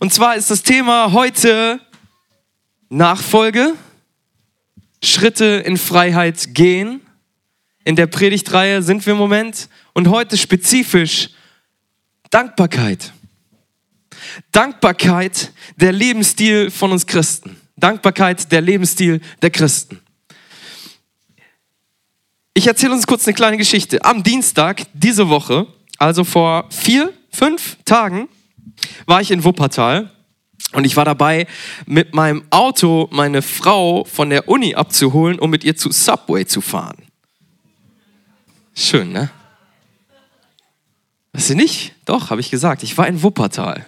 Und zwar ist das Thema heute Nachfolge, Schritte in Freiheit gehen. In der Predigtreihe sind wir im Moment und heute spezifisch Dankbarkeit. Dankbarkeit, der Lebensstil von uns Christen. Dankbarkeit, der Lebensstil der Christen. Ich erzähle uns kurz eine kleine Geschichte. Am Dienstag diese Woche, also vor vier, fünf Tagen, war ich in Wuppertal und ich war dabei, mit meinem Auto meine Frau von der Uni abzuholen, um mit ihr zu Subway zu fahren. Schön, ne? Was sie nicht? Doch, habe ich gesagt. Ich war in Wuppertal.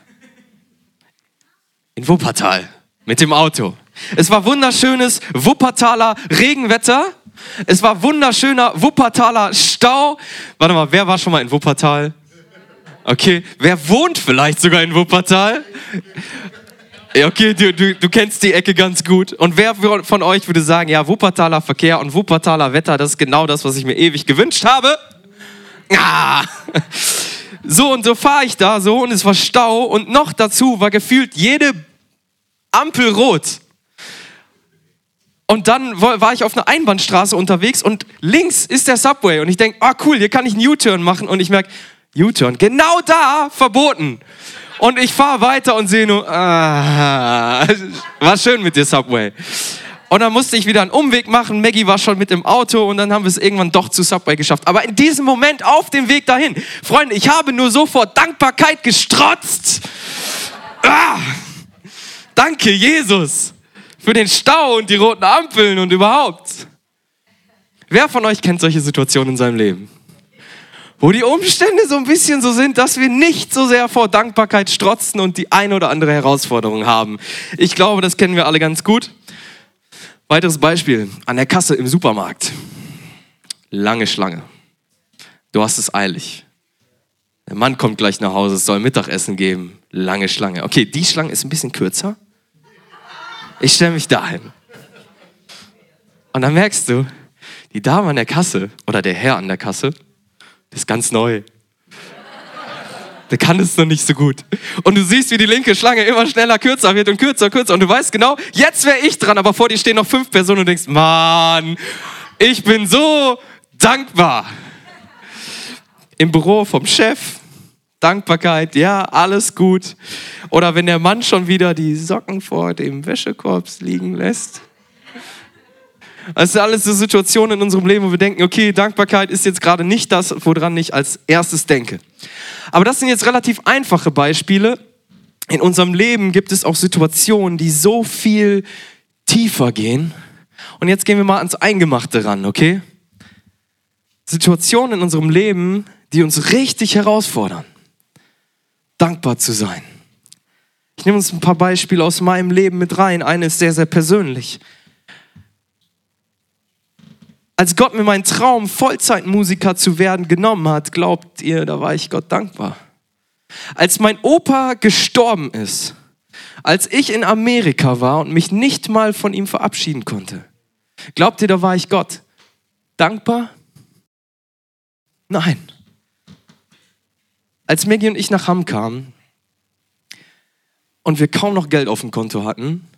In Wuppertal. Mit dem Auto. Es war wunderschönes Wuppertaler Regenwetter. Es war wunderschöner Wuppertaler Stau. Warte mal, wer war schon mal in Wuppertal? Okay, wer wohnt vielleicht sogar in Wuppertal? Okay, du, du, du kennst die Ecke ganz gut. Und wer von euch würde sagen, ja, Wuppertaler Verkehr und Wuppertaler Wetter, das ist genau das, was ich mir ewig gewünscht habe? Ah. So und so fahre ich da so und es war Stau und noch dazu war gefühlt jede Ampel rot. Und dann war ich auf einer Einbahnstraße unterwegs und links ist der Subway und ich denke, ah cool, hier kann ich einen U-Turn machen und ich merke, U-Turn, genau da verboten. Und ich fahre weiter und sehe nur, ah, war schön mit dir Subway. Und dann musste ich wieder einen Umweg machen. Maggie war schon mit im Auto und dann haben wir es irgendwann doch zu Subway geschafft. Aber in diesem Moment auf dem Weg dahin, Freunde, ich habe nur so vor Dankbarkeit gestrotzt. Ah, danke, Jesus, für den Stau und die roten Ampeln und überhaupt. Wer von euch kennt solche Situationen in seinem Leben? Wo die Umstände so ein bisschen so sind, dass wir nicht so sehr vor Dankbarkeit strotzen und die ein oder andere Herausforderung haben. Ich glaube, das kennen wir alle ganz gut. Weiteres Beispiel, an der Kasse im Supermarkt. Lange Schlange. Du hast es eilig. Der Mann kommt gleich nach Hause, es soll Mittagessen geben. Lange Schlange. Okay, die Schlange ist ein bisschen kürzer. Ich stelle mich dahin. Und dann merkst du, die Dame an der Kasse oder der Herr an der Kasse, das ist ganz neu. Der kann es noch nicht so gut. Und du siehst, wie die linke Schlange immer schneller kürzer wird und kürzer, kürzer. Und du weißt genau, jetzt wäre ich dran, aber vor dir stehen noch fünf Personen und denkst, Mann, ich bin so dankbar. Im Büro vom Chef, Dankbarkeit, ja, alles gut. Oder wenn der Mann schon wieder die Socken vor dem Wäschekorb liegen lässt. Das sind alles so Situationen in unserem Leben, wo wir denken, okay, Dankbarkeit ist jetzt gerade nicht das, woran ich als erstes denke. Aber das sind jetzt relativ einfache Beispiele. In unserem Leben gibt es auch Situationen, die so viel tiefer gehen. Und jetzt gehen wir mal ans Eingemachte ran, okay? Situationen in unserem Leben, die uns richtig herausfordern, dankbar zu sein. Ich nehme uns ein paar Beispiele aus meinem Leben mit rein. Eine ist sehr, sehr persönlich. Als Gott mir meinen Traum, Vollzeitmusiker zu werden, genommen hat, glaubt ihr, da war ich Gott dankbar. Als mein Opa gestorben ist, als ich in Amerika war und mich nicht mal von ihm verabschieden konnte, glaubt ihr, da war ich Gott dankbar? Nein. Als Maggie und ich nach Hamm kamen und wir kaum noch Geld auf dem Konto hatten,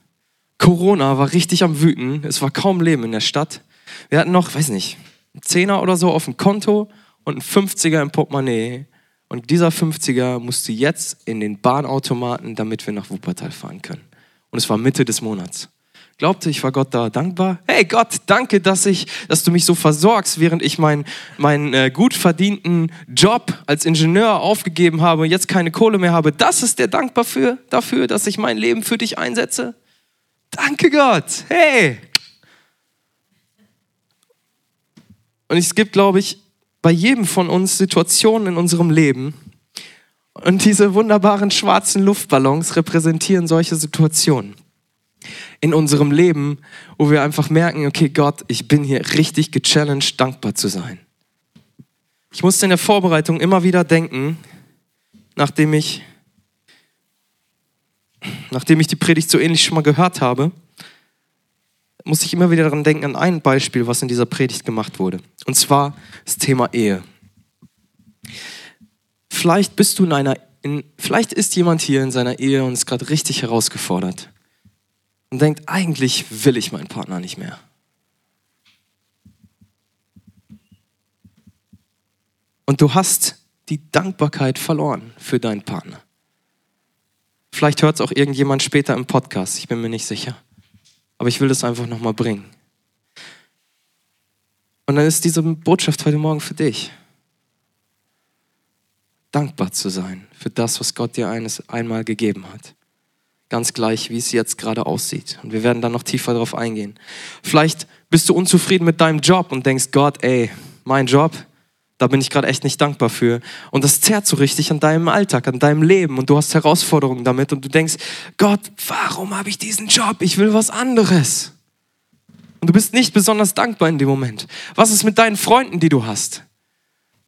Corona war richtig am Wüten, es war kaum Leben in der Stadt, wir hatten noch, weiß nicht, einen Zehner oder so auf dem Konto und einen 50er im Portemonnaie. Und dieser 50er musste jetzt in den Bahnautomaten, damit wir nach Wuppertal fahren können. Und es war Mitte des Monats. Glaubte ich, war Gott da dankbar? Hey Gott, danke, dass, ich, dass du mich so versorgst, während ich meinen mein, äh, gut verdienten Job als Ingenieur aufgegeben habe und jetzt keine Kohle mehr habe. Das ist der dankbar für, dafür, dass ich mein Leben für dich einsetze? Danke Gott. Hey, Und es gibt, glaube ich, bei jedem von uns Situationen in unserem Leben. Und diese wunderbaren schwarzen Luftballons repräsentieren solche Situationen in unserem Leben, wo wir einfach merken, okay, Gott, ich bin hier richtig gechallenged, dankbar zu sein. Ich musste in der Vorbereitung immer wieder denken, nachdem ich, nachdem ich die Predigt so ähnlich schon mal gehört habe, muss ich immer wieder daran denken, an ein Beispiel, was in dieser Predigt gemacht wurde. Und zwar das Thema Ehe. Vielleicht bist du in einer in, vielleicht ist jemand hier in seiner Ehe und ist gerade richtig herausgefordert und denkt, eigentlich will ich meinen Partner nicht mehr. Und du hast die Dankbarkeit verloren für deinen Partner. Vielleicht hört es auch irgendjemand später im Podcast, ich bin mir nicht sicher. Aber ich will das einfach nochmal bringen. Und dann ist diese Botschaft heute Morgen für dich. Dankbar zu sein für das, was Gott dir eines einmal gegeben hat. Ganz gleich, wie es jetzt gerade aussieht. Und wir werden dann noch tiefer darauf eingehen. Vielleicht bist du unzufrieden mit deinem Job und denkst, Gott, ey, mein Job, da bin ich gerade echt nicht dankbar für. Und das zerrt so richtig an deinem Alltag, an deinem Leben und du hast Herausforderungen damit und du denkst, Gott, warum habe ich diesen Job? Ich will was anderes. Und du bist nicht besonders dankbar in dem Moment. Was ist mit deinen Freunden, die du hast?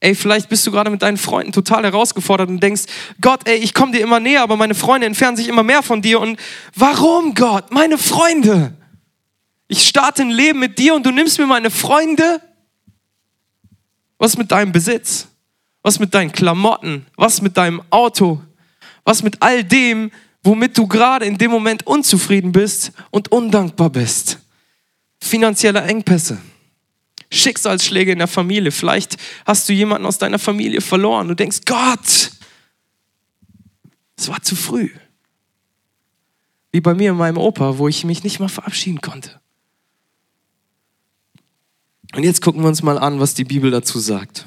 Ey, vielleicht bist du gerade mit deinen Freunden total herausgefordert und denkst, Gott, ey, ich komme dir immer näher, aber meine Freunde entfernen sich immer mehr von dir. Und warum, Gott? Meine Freunde. Ich starte ein Leben mit dir und du nimmst mir meine Freunde. Was mit deinem Besitz? Was mit deinen Klamotten? Was mit deinem Auto? Was mit all dem, womit du gerade in dem Moment unzufrieden bist und undankbar bist? Finanzielle Engpässe. Schicksalsschläge in der Familie. Vielleicht hast du jemanden aus deiner Familie verloren. Du denkst, Gott, es war zu früh. Wie bei mir in meinem Opa, wo ich mich nicht mal verabschieden konnte. Und jetzt gucken wir uns mal an, was die Bibel dazu sagt.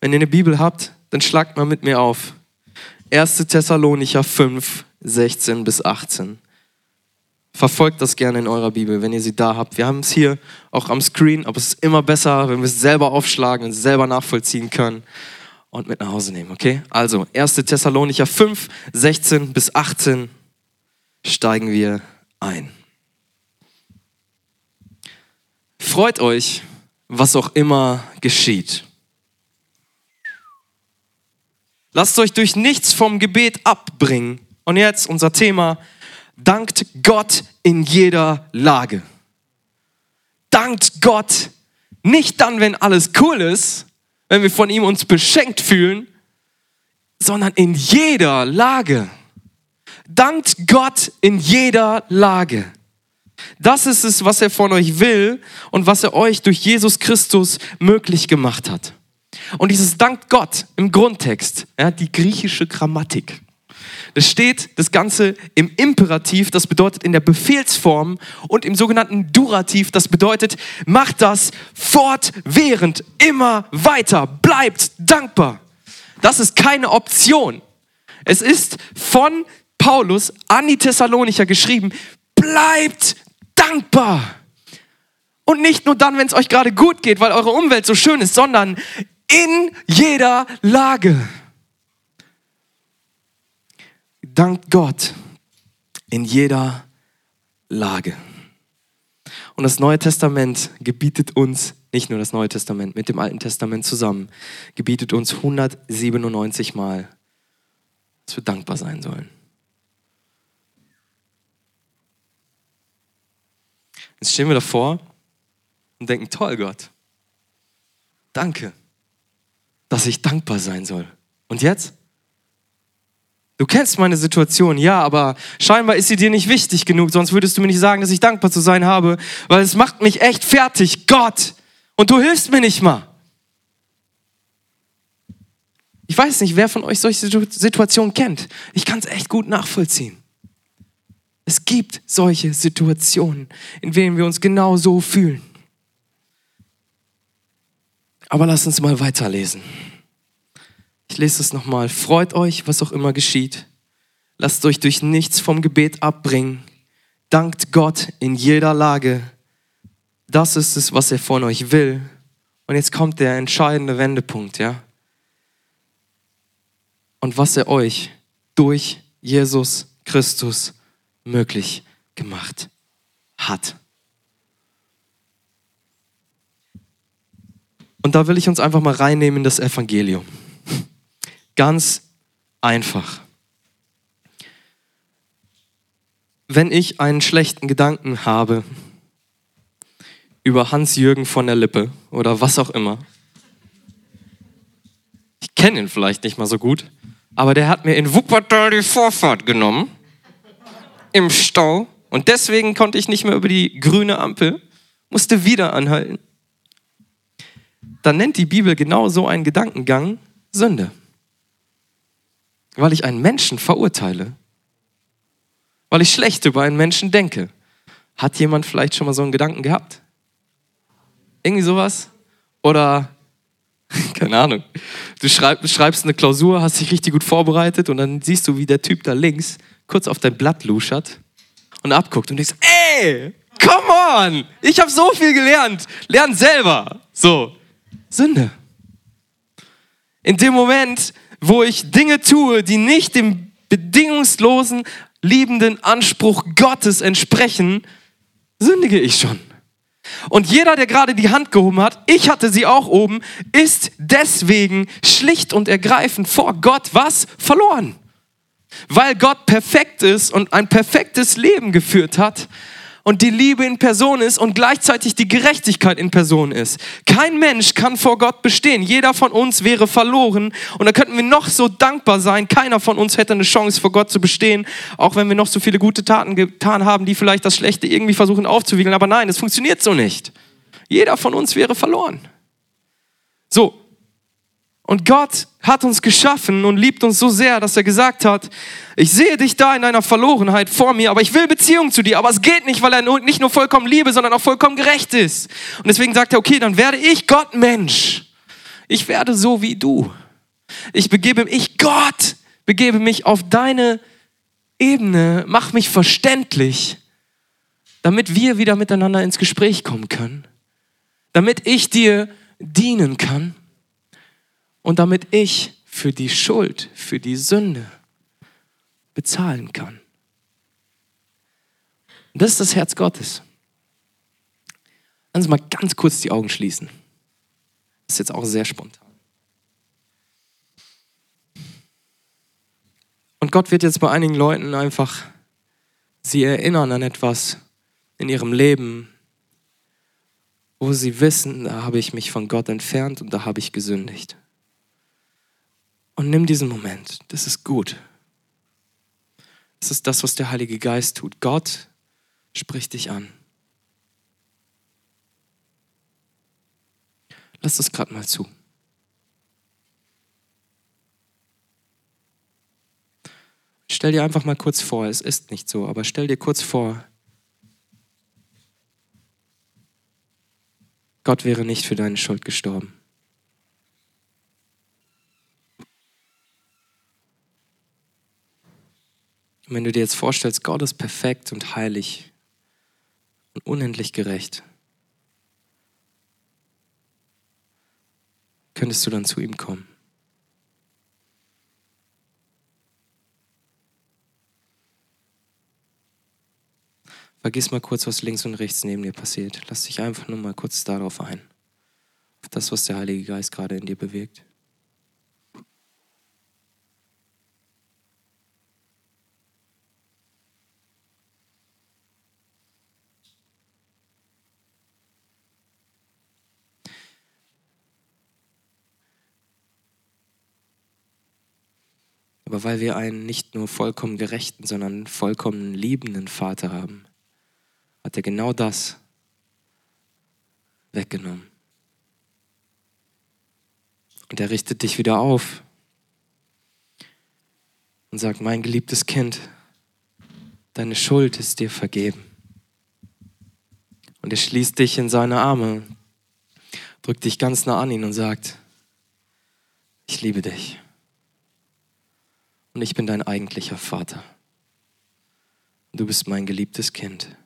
Wenn ihr eine Bibel habt, dann schlagt mal mit mir auf. 1. Thessalonicher 5, 16 bis 18. Verfolgt das gerne in eurer Bibel, wenn ihr sie da habt. Wir haben es hier auch am Screen, aber es ist immer besser, wenn wir es selber aufschlagen und selber nachvollziehen können und mit nach Hause nehmen, okay? Also, 1. Thessalonicher 5, 16 bis 18 steigen wir ein. Freut euch, was auch immer geschieht. Lasst euch durch nichts vom Gebet abbringen. Und jetzt unser Thema, dankt Gott in jeder Lage. Dankt Gott nicht dann, wenn alles cool ist, wenn wir von ihm uns beschenkt fühlen, sondern in jeder Lage. Dankt Gott in jeder Lage. Das ist es, was er von euch will und was er euch durch Jesus Christus möglich gemacht hat. Und dieses Dank Gott im Grundtext, ja, die griechische Grammatik. Das steht das Ganze im Imperativ, das bedeutet in der Befehlsform und im sogenannten Durativ, das bedeutet, macht das fortwährend, immer weiter, bleibt dankbar. Das ist keine Option. Es ist von Paulus an die Thessalonicher geschrieben, bleibt dankbar. Und nicht nur dann, wenn es euch gerade gut geht, weil eure Umwelt so schön ist, sondern in jeder Lage. Dankt Gott in jeder Lage. Und das Neue Testament gebietet uns, nicht nur das Neue Testament, mit dem Alten Testament zusammen, gebietet uns 197 Mal, dass wir dankbar sein sollen. Jetzt stehen wir davor und denken, toll Gott, danke, dass ich dankbar sein soll. Und jetzt? Du kennst meine Situation, ja, aber scheinbar ist sie dir nicht wichtig genug, sonst würdest du mir nicht sagen, dass ich dankbar zu sein habe, weil es macht mich echt fertig, Gott. Und du hilfst mir nicht mal. Ich weiß nicht, wer von euch solche Situationen kennt. Ich kann es echt gut nachvollziehen. Es gibt solche Situationen, in denen wir uns genau so fühlen. Aber lasst uns mal weiterlesen. Ich lese es nochmal. Freut euch, was auch immer geschieht. Lasst euch durch nichts vom Gebet abbringen. Dankt Gott in jeder Lage. Das ist es, was er von euch will. Und jetzt kommt der entscheidende Wendepunkt, ja? Und was er euch durch Jesus Christus möglich gemacht hat. Und da will ich uns einfach mal reinnehmen in das Evangelium. Ganz einfach. Wenn ich einen schlechten Gedanken habe über Hans-Jürgen von der Lippe oder was auch immer, ich kenne ihn vielleicht nicht mal so gut, Aber der hat mir in Wuppertal die Vorfahrt genommen. Im Stau. Und deswegen konnte ich nicht mehr über die grüne Ampel. Musste wieder anhalten. Dann nennt die Bibel genau so einen Gedankengang Sünde. Weil ich einen Menschen verurteile. Weil ich schlecht über einen Menschen denke. Hat jemand vielleicht schon mal so einen Gedanken gehabt? Irgendwie sowas? Oder, keine Ahnung, du schreib, schreibst eine Klausur, hast dich richtig gut vorbereitet und dann siehst du, wie der Typ da links kurz auf dein Blatt luschert und abguckt und denkst, ey, come on, ich habe so viel gelernt, lern selber. So, Sünde. In dem Moment, wo ich Dinge tue, die nicht dem bedingungslosen, liebenden Anspruch Gottes entsprechen, sündige ich schon. Und jeder, der gerade die Hand gehoben hat, ich hatte sie auch oben, ist deswegen schlicht und ergreifend vor Gott was verloren. Weil Gott perfekt ist und ein perfektes Leben geführt hat und die Liebe in Person ist und gleichzeitig die Gerechtigkeit in Person ist. Kein Mensch kann vor Gott bestehen. Jeder von uns wäre verloren und da könnten wir noch so dankbar sein. Keiner von uns hätte eine Chance vor Gott zu bestehen, auch wenn wir noch so viele gute Taten getan haben, die vielleicht das Schlechte irgendwie versuchen aufzuwiegeln. Aber nein, es funktioniert so nicht. Jeder von uns wäre verloren. So, und Gott hat uns geschaffen und liebt uns so sehr, dass er gesagt hat, ich sehe dich da in deiner Verlorenheit vor mir, aber ich will Beziehung zu dir. Aber es geht nicht, weil er nicht nur vollkommen Liebe, sondern auch vollkommen gerecht ist. Und deswegen sagt er, okay, dann werde ich Gott Mensch. Ich werde so wie du. Ich begebe mich, Gott, begebe mich auf deine Ebene, mach mich verständlich, damit wir wieder miteinander ins Gespräch kommen können. Damit ich dir dienen kann und damit ich für die Schuld, für die Sünde bezahlen kann. Und das ist das Herz Gottes. Lassen Sie mal ganz kurz die Augen schließen. Das ist jetzt auch sehr spontan. Und Gott wird jetzt bei einigen Leuten einfach sie erinnern an etwas in ihrem Leben, wo sie wissen, da habe ich mich von Gott entfernt und da habe ich gesündigt. Und nimm diesen Moment. Das ist gut. Das ist das, was der Heilige Geist tut. Gott spricht dich an. Lass das gerade mal zu. Stell dir einfach mal kurz vor, es ist nicht so, aber stell dir kurz vor, Gott wäre nicht für deine Schuld gestorben. Und wenn du dir jetzt vorstellst, Gott ist perfekt und heilig und unendlich gerecht, könntest du dann zu ihm kommen. Vergiss mal kurz, was links und rechts neben dir passiert. Lass dich einfach nur mal kurz darauf ein. Auf das, was der Heilige Geist gerade in dir bewegt. Aber weil wir einen nicht nur vollkommen gerechten, sondern vollkommen liebenden Vater haben, hat er genau das weggenommen. Und er richtet dich wieder auf und sagt, mein geliebtes Kind, deine Schuld ist dir vergeben. Und er schließt dich in seine Arme, drückt dich ganz nah an ihn und sagt, ich liebe dich und ich bin dein eigentlicher Vater. Du bist mein geliebtes Kind.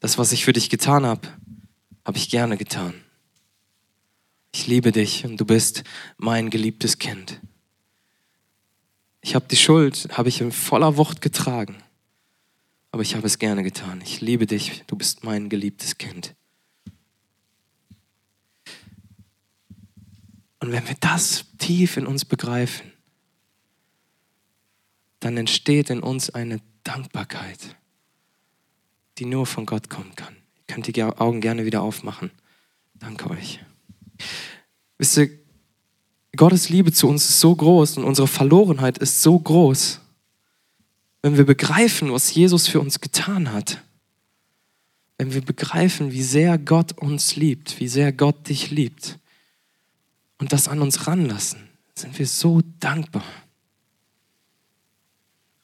Das, was ich für dich getan habe, habe ich gerne getan. Ich liebe dich und du bist mein geliebtes Kind. Ich habe die Schuld, habe ich in voller Wucht getragen, aber ich habe es gerne getan. Ich liebe dich, du bist mein geliebtes Kind. Und wenn wir das tief in uns begreifen, dann entsteht in uns eine Dankbarkeit, die nur von Gott kommen kann. Ihr könnt die Augen gerne wieder aufmachen. Danke euch. Wisst ihr, Gottes Liebe zu uns ist so groß und unsere Verlorenheit ist so groß, wenn wir begreifen, was Jesus für uns getan hat. Wenn wir begreifen, wie sehr Gott uns liebt, wie sehr Gott dich liebt und das an uns ranlassen, sind wir so dankbar.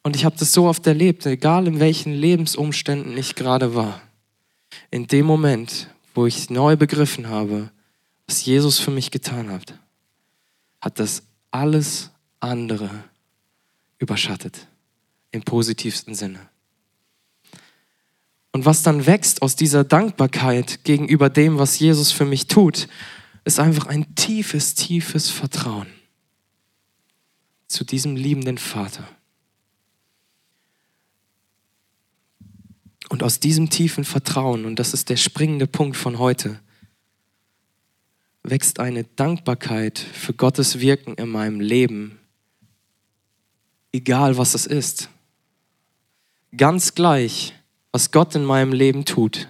Und ich habe das so oft erlebt, egal in welchen Lebensumständen ich gerade war. In dem Moment, wo ich neu begriffen habe, was Jesus für mich getan hat, hat das alles andere überschattet. Im positivsten Sinne. Und was dann wächst aus dieser Dankbarkeit gegenüber dem, was Jesus für mich tut, ist einfach ein tiefes, tiefes Vertrauen zu diesem liebenden Vater. Und aus diesem tiefen Vertrauen, und das ist der springende Punkt von heute, wächst eine Dankbarkeit für Gottes Wirken in meinem Leben, egal was es ist. Ganz gleich, was Gott in meinem Leben tut.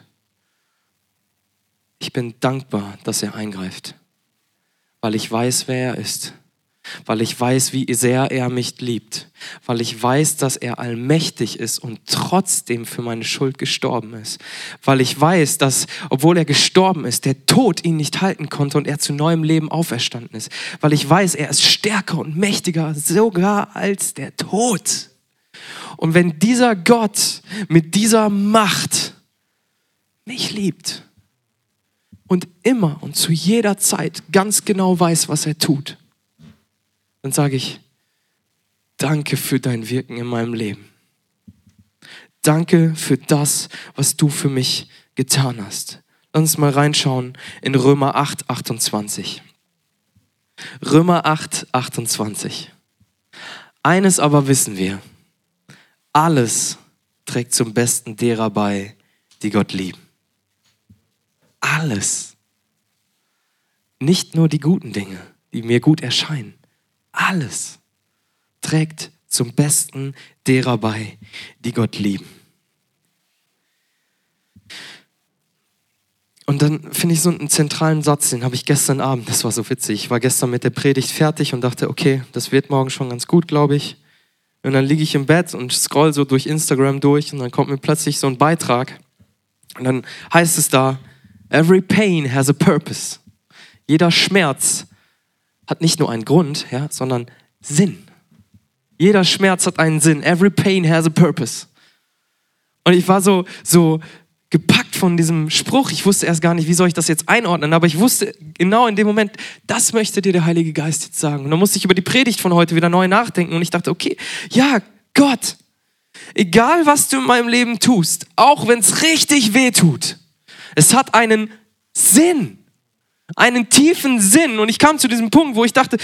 Ich bin dankbar, dass er eingreift, weil ich weiß, wer er ist weil ich weiß, wie sehr er mich liebt, weil ich weiß, dass er allmächtig ist und trotzdem für meine Schuld gestorben ist, weil ich weiß, dass, obwohl er gestorben ist, der Tod ihn nicht halten konnte und er zu neuem Leben auferstanden ist, weil ich weiß, er ist stärker und mächtiger sogar als der Tod. Und wenn dieser Gott mit dieser Macht mich liebt und immer und zu jeder Zeit ganz genau weiß, was er tut, dann sage ich, danke für dein Wirken in meinem Leben. Danke für das, was du für mich getan hast. Lass uns mal reinschauen in Römer 8, 28. Römer 8, 28. Eines aber wissen wir, alles trägt zum Besten derer bei, die Gott lieben. Alles. Nicht nur die guten Dinge, die mir gut erscheinen, alles trägt zum Besten derer bei, die Gott lieben. Und dann finde ich so einen zentralen Satz, den habe ich gestern Abend, das war so witzig. Ich war gestern mit der Predigt fertig und dachte, okay, das wird morgen schon ganz gut, glaube ich. Und dann liege ich im Bett und scroll so durch Instagram durch und dann kommt mir plötzlich so ein Beitrag. Und dann heißt es da, every pain has a purpose. Jeder Schmerz hat nicht nur einen Grund, ja, sondern Sinn. Jeder Schmerz hat einen Sinn. Every pain has a purpose. Und ich war so, so gepackt von diesem Spruch. Ich wusste erst gar nicht, wie soll ich das jetzt einordnen, aber ich wusste genau in dem Moment, das möchte dir der Heilige Geist jetzt sagen. Und dann musste ich über die Predigt von heute wieder neu nachdenken und ich dachte, okay, ja, Gott, egal was du in meinem Leben tust, auch wenn es richtig weh tut, es hat einen Sinn einen tiefen Sinn. Und ich kam zu diesem Punkt, wo ich dachte,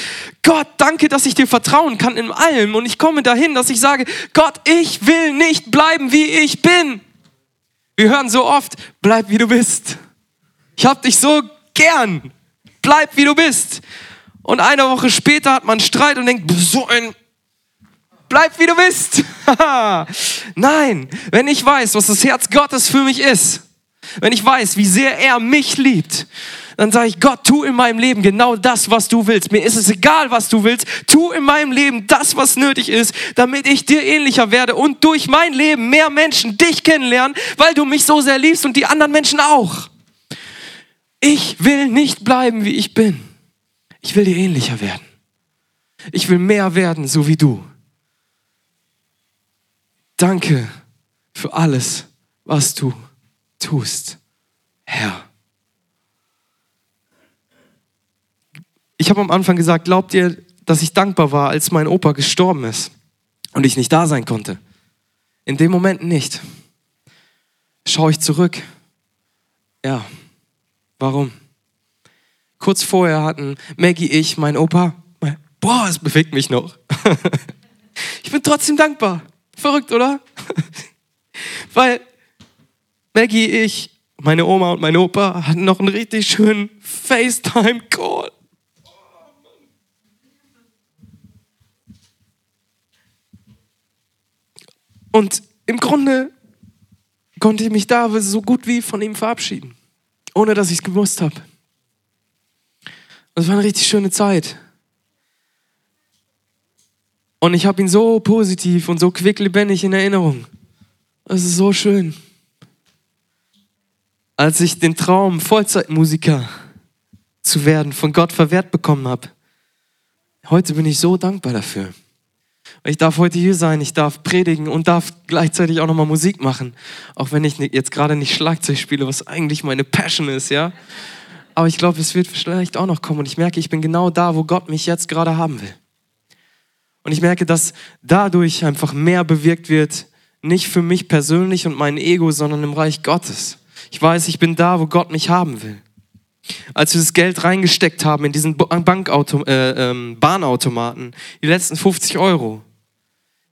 Gott, danke, dass ich dir vertrauen kann in allem. Und ich komme dahin, dass ich sage, Gott, ich will nicht bleiben, wie ich bin. Wir hören so oft, bleib wie du bist. Ich hab dich so gern. Bleib wie du bist. Und eine Woche später hat man Streit und denkt, so ein bleib wie du bist. Nein, wenn ich weiß, was das Herz Gottes für mich ist, wenn ich weiß, wie sehr er mich liebt, dann sage ich, Gott, tu in meinem Leben genau das, was du willst. Mir ist es egal, was du willst. Tu in meinem Leben das, was nötig ist, damit ich dir ähnlicher werde und durch mein Leben mehr Menschen dich kennenlernen, weil du mich so sehr liebst und die anderen Menschen auch. Ich will nicht bleiben, wie ich bin. Ich will dir ähnlicher werden. Ich will mehr werden, so wie du. Danke für alles, was du tust, Herr. Ich habe am Anfang gesagt, glaubt ihr, dass ich dankbar war, als mein Opa gestorben ist und ich nicht da sein konnte? In dem Moment nicht. Schaue ich zurück. Ja, warum? Kurz vorher hatten Maggie, ich, mein Opa, mein, boah, es bewegt mich noch. ich bin trotzdem dankbar. Verrückt, oder? Weil Maggie, ich, meine Oma und mein Opa hatten noch einen richtig schönen FaceTime-Call. Und im Grunde konnte ich mich da so gut wie von ihm verabschieden, ohne dass ich es gewusst habe. Es war eine richtig schöne Zeit. Und ich habe ihn so positiv und so quicklebendig in Erinnerung. Es ist so schön. Als ich den Traum, Vollzeitmusiker zu werden, von Gott verwehrt bekommen habe. Heute bin ich so dankbar dafür. Ich darf heute hier sein, ich darf predigen und darf gleichzeitig auch nochmal Musik machen. Auch wenn ich jetzt gerade nicht Schlagzeug spiele, was eigentlich meine Passion ist, ja. Aber ich glaube, es wird vielleicht auch noch kommen und ich merke, ich bin genau da, wo Gott mich jetzt gerade haben will. Und ich merke, dass dadurch einfach mehr bewirkt wird, nicht für mich persönlich und mein Ego, sondern im Reich Gottes. Ich weiß, ich bin da, wo Gott mich haben will. Als wir das Geld reingesteckt haben in diesen Bankauto, äh, ähm, Bahnautomaten, die letzten 50 Euro,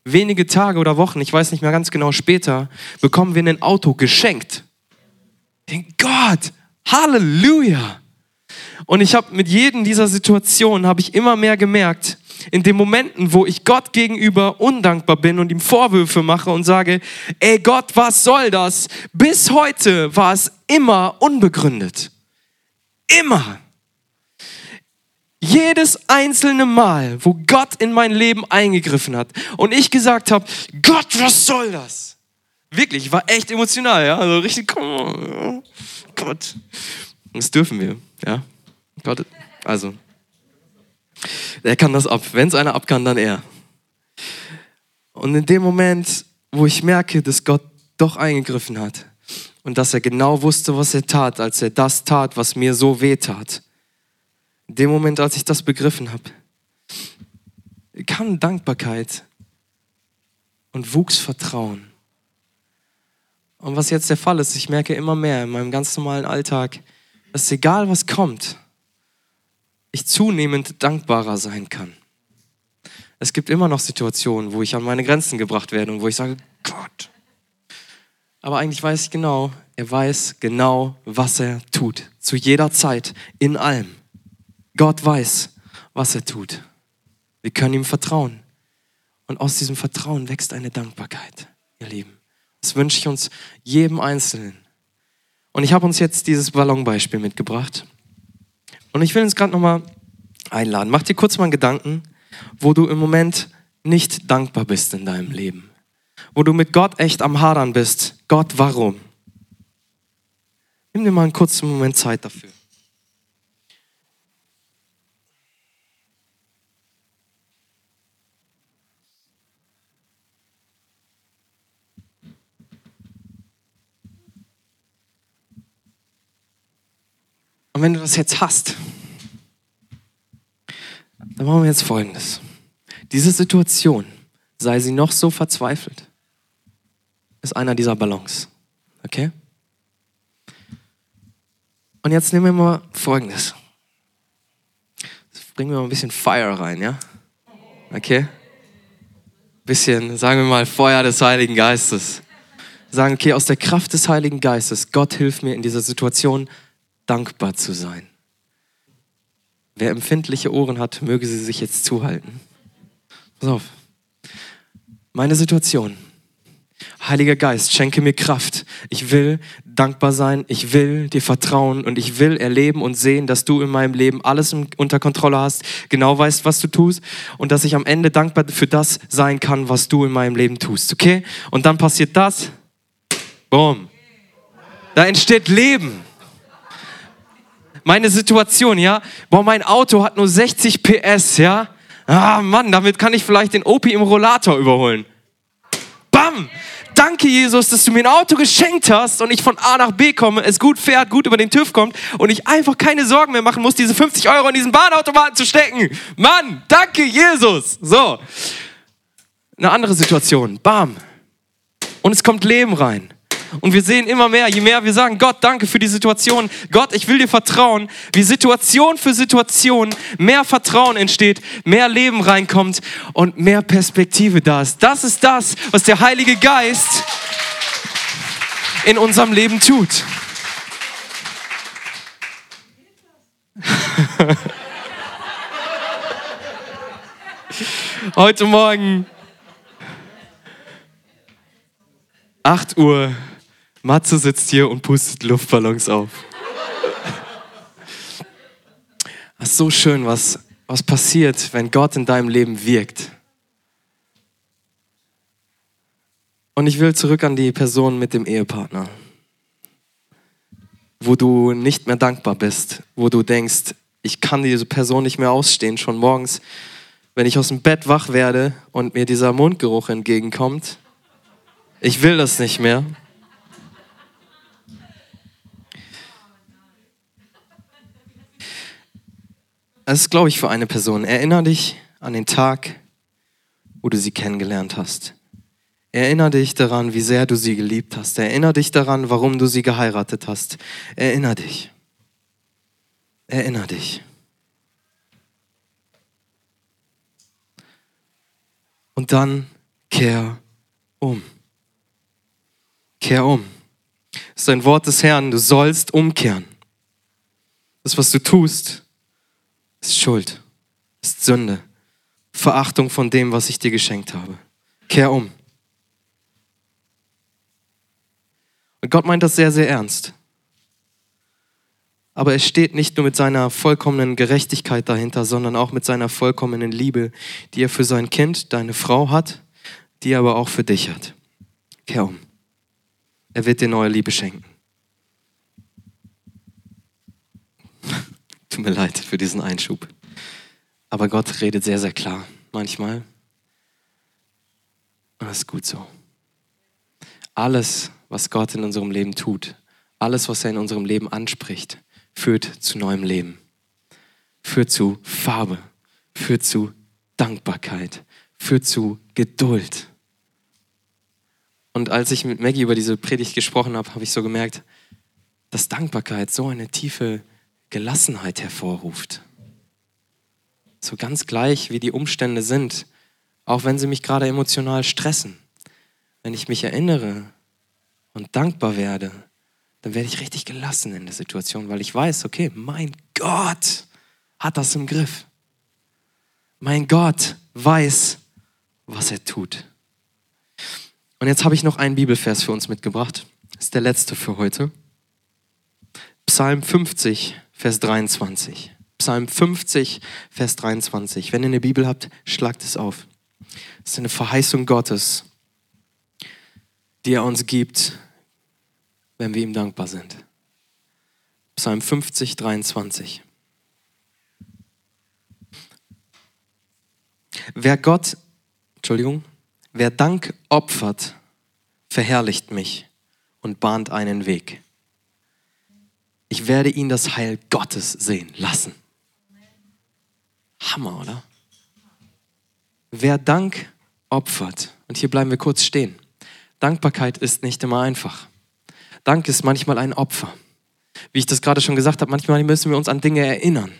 wenige Tage oder Wochen, ich weiß nicht mehr ganz genau später, bekommen wir ein Auto geschenkt. Denke, Gott, Halleluja! Und ich habe mit jedem dieser Situationen habe ich immer mehr gemerkt, in den Momenten, wo ich Gott gegenüber undankbar bin und ihm Vorwürfe mache und sage, ey Gott, was soll das? Bis heute war es immer unbegründet. Immer. Jedes einzelne Mal, wo Gott in mein Leben eingegriffen hat und ich gesagt habe, Gott, was soll das? Wirklich, ich war echt emotional, ja, also richtig, Gott. Das dürfen wir, ja. Gott, also er kann das ab. Wenn es einer ab kann, dann er. Und in dem Moment, wo ich merke, dass Gott doch eingegriffen hat und dass er genau wusste, was er tat, als er das tat, was mir so weh tat, in dem Moment, als ich das begriffen habe, kam Dankbarkeit und wuchs Vertrauen. Und was jetzt der Fall ist, ich merke immer mehr in meinem ganz normalen Alltag, dass egal was kommt, ich zunehmend dankbarer sein kann. Es gibt immer noch Situationen, wo ich an meine Grenzen gebracht werde und wo ich sage, Gott. Aber eigentlich weiß ich genau, er weiß genau, was er tut. Zu jeder Zeit, in allem. Gott weiß, was er tut. Wir können ihm vertrauen. Und aus diesem Vertrauen wächst eine Dankbarkeit, ihr Lieben. Das wünsche ich uns jedem Einzelnen. Und ich habe uns jetzt dieses Ballonbeispiel mitgebracht. Und ich will uns gerade nochmal einladen. Mach dir kurz mal einen Gedanken, wo du im Moment nicht dankbar bist in deinem Leben. Wo du mit Gott echt am Hadern bist. Gott, warum? Nimm dir mal einen kurzen Moment Zeit dafür. Und wenn du das jetzt hast, dann machen wir jetzt Folgendes. Diese Situation, sei sie noch so verzweifelt, ist einer dieser Ballons. Okay? Und jetzt nehmen wir mal Folgendes. bringen wir mal ein bisschen Fire rein, ja? Okay? Bisschen, sagen wir mal, Feuer des Heiligen Geistes. Sagen, okay, aus der Kraft des Heiligen Geistes, Gott hilft mir in dieser Situation dankbar zu sein. Wer empfindliche Ohren hat, möge sie sich jetzt zuhalten. Pass auf. Meine Situation. Heiliger Geist, schenke mir Kraft. Ich will dankbar sein, ich will dir vertrauen und ich will erleben und sehen, dass du in meinem Leben alles unter Kontrolle hast, genau weißt, was du tust und dass ich am Ende dankbar für das sein kann, was du in meinem Leben tust. Okay? Und dann passiert das. Boom. Da entsteht Leben meine Situation, ja, boah, mein Auto hat nur 60 PS, ja. Ah, Mann, damit kann ich vielleicht den Opi im Rollator überholen. Bam! Danke, Jesus, dass du mir ein Auto geschenkt hast und ich von A nach B komme, es gut fährt, gut über den TÜV kommt und ich einfach keine Sorgen mehr machen muss, diese 50 Euro in diesen Bahnautomaten zu stecken. Mann, danke, Jesus. So. Eine andere Situation. Bam. Und es kommt Leben rein. Und wir sehen immer mehr, je mehr wir sagen, Gott, danke für die Situation. Gott, ich will dir vertrauen, wie Situation für Situation mehr Vertrauen entsteht, mehr Leben reinkommt und mehr Perspektive da ist. Das ist das, was der Heilige Geist in unserem Leben tut. Heute Morgen 8 Uhr Matze sitzt hier und pustet Luftballons auf. Es ist so schön, was, was passiert, wenn Gott in deinem Leben wirkt. Und ich will zurück an die Person mit dem Ehepartner, wo du nicht mehr dankbar bist, wo du denkst, ich kann diese Person nicht mehr ausstehen, schon morgens, wenn ich aus dem Bett wach werde und mir dieser Mundgeruch entgegenkommt. Ich will das nicht mehr. Es ist, glaube ich, für eine Person. Erinner dich an den Tag, wo du sie kennengelernt hast. Erinner dich daran, wie sehr du sie geliebt hast. Erinner dich daran, warum du sie geheiratet hast. Erinner dich. Erinner dich. Und dann kehr um. Kehr um. Das ist ein Wort des Herrn. Du sollst umkehren. Das, was du tust, ist Schuld, ist Sünde, Verachtung von dem, was ich dir geschenkt habe. Kehr um. Und Gott meint das sehr, sehr ernst. Aber er steht nicht nur mit seiner vollkommenen Gerechtigkeit dahinter, sondern auch mit seiner vollkommenen Liebe, die er für sein Kind, deine Frau hat, die er aber auch für dich hat. Kehr um. Er wird dir neue Liebe schenken. Tut mir leid für diesen Einschub. Aber Gott redet sehr, sehr klar manchmal. Und das ist gut so. Alles, was Gott in unserem Leben tut, alles, was er in unserem Leben anspricht, führt zu neuem Leben, führt zu Farbe, führt zu Dankbarkeit, führt zu Geduld. Und als ich mit Maggie über diese Predigt gesprochen habe, habe ich so gemerkt, dass Dankbarkeit so eine tiefe Gelassenheit hervorruft. So ganz gleich, wie die Umstände sind, auch wenn sie mich gerade emotional stressen. Wenn ich mich erinnere und dankbar werde, dann werde ich richtig gelassen in der Situation, weil ich weiß, okay, mein Gott hat das im Griff. Mein Gott weiß, was er tut. Und jetzt habe ich noch einen Bibelvers für uns mitgebracht. Das ist der letzte für heute. Psalm 50, Vers 23. Psalm 50, Vers 23. Wenn ihr eine Bibel habt, schlagt es auf. Das ist eine Verheißung Gottes, die er uns gibt, wenn wir ihm dankbar sind. Psalm 50, 23. Wer Gott, Entschuldigung, wer Dank opfert, verherrlicht mich und bahnt einen Weg ich werde ihn das Heil Gottes sehen lassen. Hammer, oder? Wer Dank opfert, und hier bleiben wir kurz stehen. Dankbarkeit ist nicht immer einfach. Dank ist manchmal ein Opfer. Wie ich das gerade schon gesagt habe, manchmal müssen wir uns an Dinge erinnern.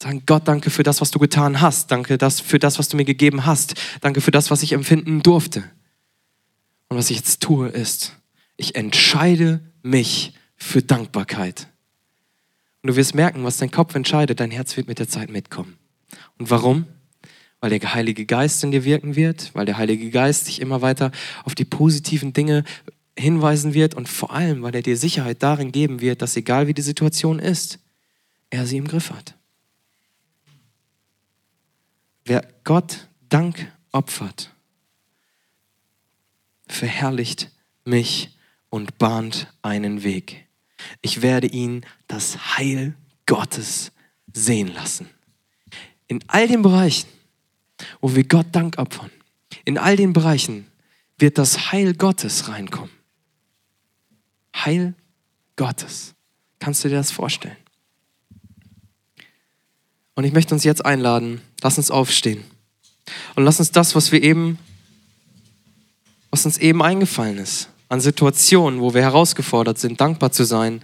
Sagen, Gott, danke für das, was du getan hast. Danke für das, was du mir gegeben hast. Danke für das, was ich empfinden durfte. Und was ich jetzt tue, ist, ich entscheide mich für Dankbarkeit. Und du wirst merken, was dein Kopf entscheidet, dein Herz wird mit der Zeit mitkommen. Und warum? Weil der Heilige Geist in dir wirken wird, weil der Heilige Geist dich immer weiter auf die positiven Dinge hinweisen wird und vor allem, weil er dir Sicherheit darin geben wird, dass egal wie die Situation ist, er sie im Griff hat. Wer Gott Dank opfert, verherrlicht mich und bahnt einen Weg. Ich werde ihn das Heil Gottes sehen lassen. In all den Bereichen, wo wir Gott Dank opfern, in all den Bereichen wird das Heil Gottes reinkommen. Heil Gottes. Kannst du dir das vorstellen? Und ich möchte uns jetzt einladen, lass uns aufstehen und lass uns das, was wir eben, was uns eben eingefallen ist, an Situationen, wo wir herausgefordert sind, dankbar zu sein,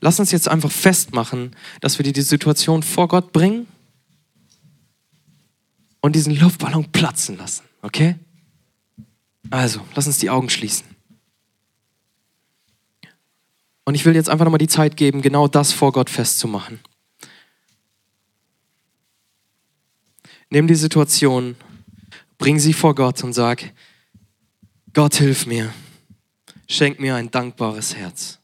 lass uns jetzt einfach festmachen, dass wir die Situation vor Gott bringen und diesen Luftballon platzen lassen, okay? Also, lass uns die Augen schließen. Und ich will jetzt einfach nochmal die Zeit geben, genau das vor Gott festzumachen. Nimm die Situation, bring sie vor Gott und sag, Gott hilf mir. Schenk mir ein dankbares Herz.